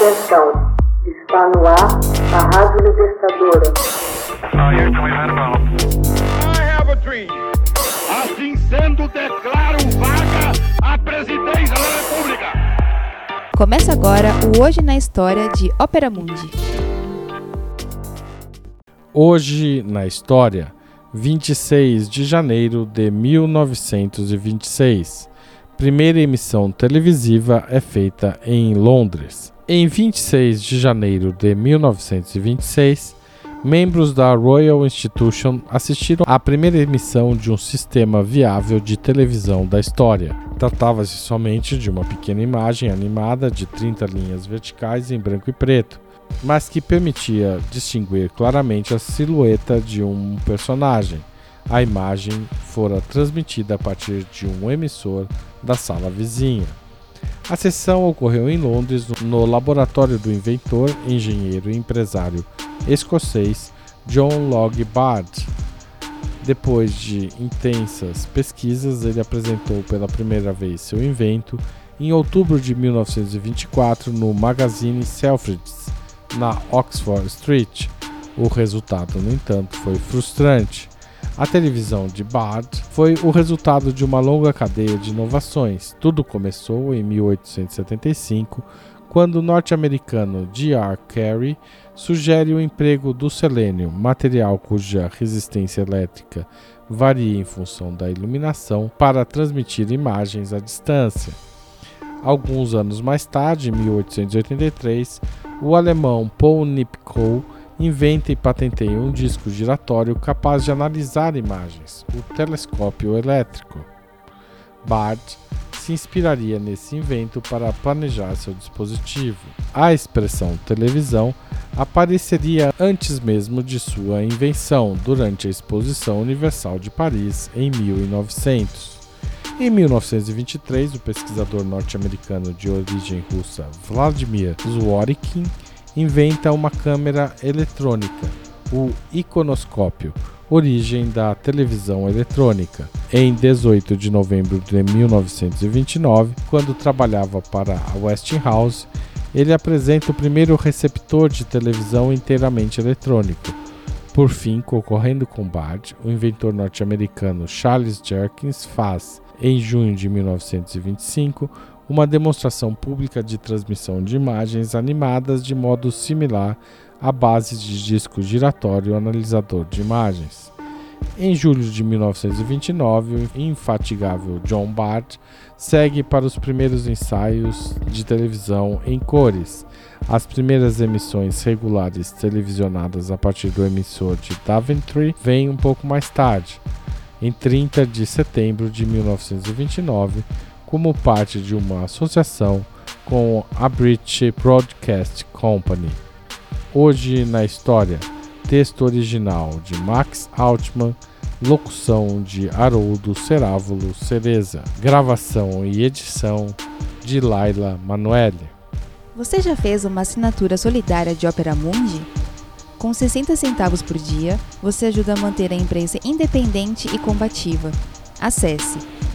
Atenção, está no ar a Rádio Libertadora. Assim sendo, declaro vaga a presidência da República. Começa agora o Hoje na História de Ópera Mundi. Hoje na História, 26 de janeiro de 1926 primeira emissão televisiva é feita em Londres. Em 26 de janeiro de 1926, membros da Royal Institution assistiram à primeira emissão de um sistema viável de televisão da história. Tratava-se somente de uma pequena imagem animada de 30 linhas verticais em branco e preto, mas que permitia distinguir claramente a silhueta de um personagem a imagem fora transmitida a partir de um emissor da sala vizinha. A sessão ocorreu em Londres, no laboratório do inventor, engenheiro e empresário escocês John Log Bard. Depois de intensas pesquisas, ele apresentou pela primeira vez seu invento em outubro de 1924 no magazine Selfridges, na Oxford Street. O resultado, no entanto, foi frustrante. A televisão de Bard foi o resultado de uma longa cadeia de inovações. Tudo começou em 1875, quando o norte-americano G.R. Carey sugere o emprego do selênio, material cuja resistência elétrica varia em função da iluminação, para transmitir imagens à distância. Alguns anos mais tarde, em 1883, o alemão Paul Nipkow inventa e patenteia um disco giratório capaz de analisar imagens, o telescópio elétrico. Bard se inspiraria nesse invento para planejar seu dispositivo. A expressão televisão apareceria antes mesmo de sua invenção, durante a Exposição Universal de Paris em 1900. Em 1923, o pesquisador norte-americano de origem russa Vladimir Zworykin inventa uma câmera eletrônica, o iconoscópio, origem da televisão eletrônica. Em 18 de novembro de 1929, quando trabalhava para a Westinghouse, ele apresenta o primeiro receptor de televisão inteiramente eletrônico. Por fim, concorrendo com Bard, o inventor norte-americano Charles Jerkins faz, em junho de 1925, uma demonstração pública de transmissão de imagens animadas de modo similar à base de disco giratório analisador de imagens. Em julho de 1929, o infatigável John Bard segue para os primeiros ensaios de televisão em cores. As primeiras emissões regulares televisionadas a partir do emissor de Daventry vêm um pouco mais tarde, em 30 de setembro de 1929 como parte de uma associação com a British Broadcast Company. Hoje na história, texto original de Max Altman, locução de Haroldo Cerávulo Cereza, gravação e edição de Laila Manoeli. Você já fez uma assinatura solidária de Opera Mundi? Com 60 centavos por dia, você ajuda a manter a imprensa independente e combativa. Acesse